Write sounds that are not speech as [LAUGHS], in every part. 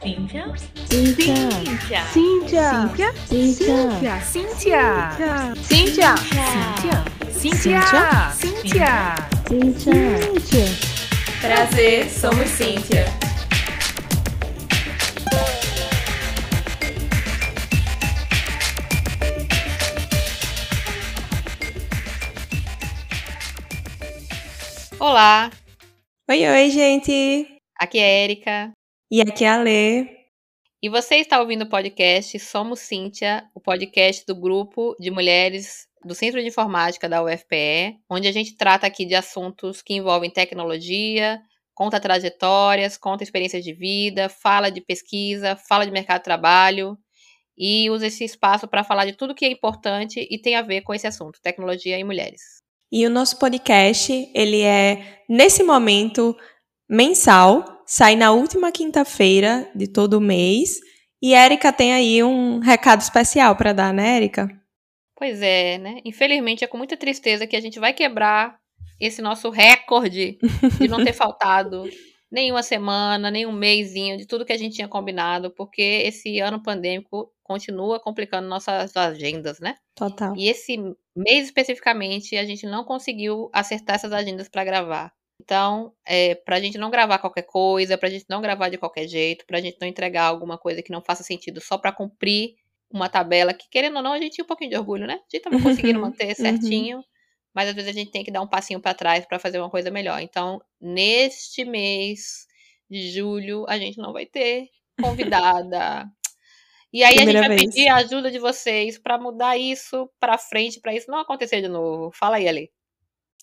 Cíntia. Cíntia. Cíntia. Cíntia. Cíntia. Cíntia. Cíntia. Cíntia. Cíntia. Cíntia. Prazer, somos Cíntia. Olá, Oi, oi, gente. aqui é Erika E aqui é a Lê. e você está ouvindo o podcast Somos Cíntia, o podcast do grupo de mulheres do Centro de Informática da UFPE, onde a gente trata aqui de assuntos que envolvem tecnologia, conta trajetórias, conta experiências de vida, fala de pesquisa, fala de mercado de trabalho e usa esse espaço para falar de tudo que é importante e tem a ver com esse assunto, tecnologia e mulheres. E o nosso podcast, ele é, nesse momento, mensal. Sai na última quinta-feira de todo mês. E a Erika tem aí um recado especial para dar, né, Erika? Pois é, né? Infelizmente é com muita tristeza que a gente vai quebrar esse nosso recorde de não ter [LAUGHS] faltado nenhuma semana, nem um mêsinho de tudo que a gente tinha combinado, porque esse ano pandêmico continua complicando nossas agendas, né? Total. E esse mês especificamente a gente não conseguiu acertar essas agendas para gravar. Então, é, para a gente não gravar qualquer coisa, para a gente não gravar de qualquer jeito, para a gente não entregar alguma coisa que não faça sentido só para cumprir uma tabela que, querendo ou não, a gente tinha um pouquinho de orgulho, né? A gente tava conseguindo [LAUGHS] manter certinho, mas às vezes a gente tem que dar um passinho para trás para fazer uma coisa melhor. Então, neste mês de julho, a gente não vai ter convidada. E aí Primeira a gente vai vez. pedir a ajuda de vocês para mudar isso para frente, para isso não acontecer de novo. Fala aí, Ali.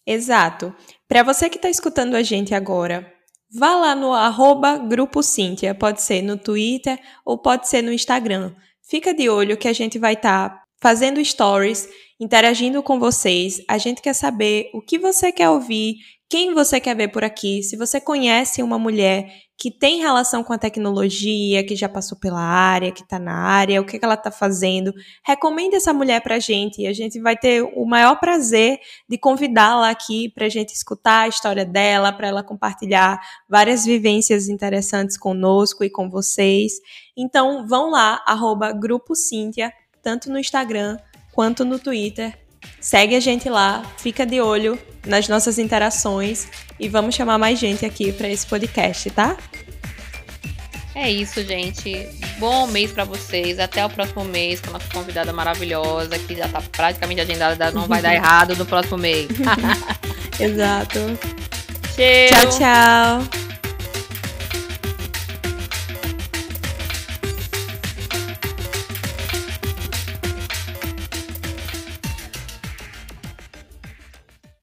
Exato. Para você que está escutando a gente agora, vá lá no arroba Grupo Cíntia. Pode ser no Twitter ou pode ser no Instagram. Fica de olho que a gente vai estar fazendo stories, interagindo com vocês. A gente quer saber o que você quer ouvir, quem você quer ver por aqui. Se você conhece uma mulher que tem relação com a tecnologia, que já passou pela área, que está na área, o que, ela está fazendo, recomende essa mulher para a gente. E a gente vai ter o maior prazer de convidá-la aqui para a gente escutar a história dela, para ela compartilhar várias vivências interessantes conosco e com vocês. Então, vão lá, arroba Grupo Cíntia, tanto no Instagram quanto no Twitter. Segue a gente lá, fica de olho nas nossas interações e vamos chamar mais gente aqui para esse podcast, tá? É isso, gente. Bom mês para vocês. Até o próximo mês com a nossa convidada maravilhosa, que já tá praticamente agendada, não vai dar [LAUGHS] errado no próximo mês. [LAUGHS] Exato. Tchau, Tchau, tchau.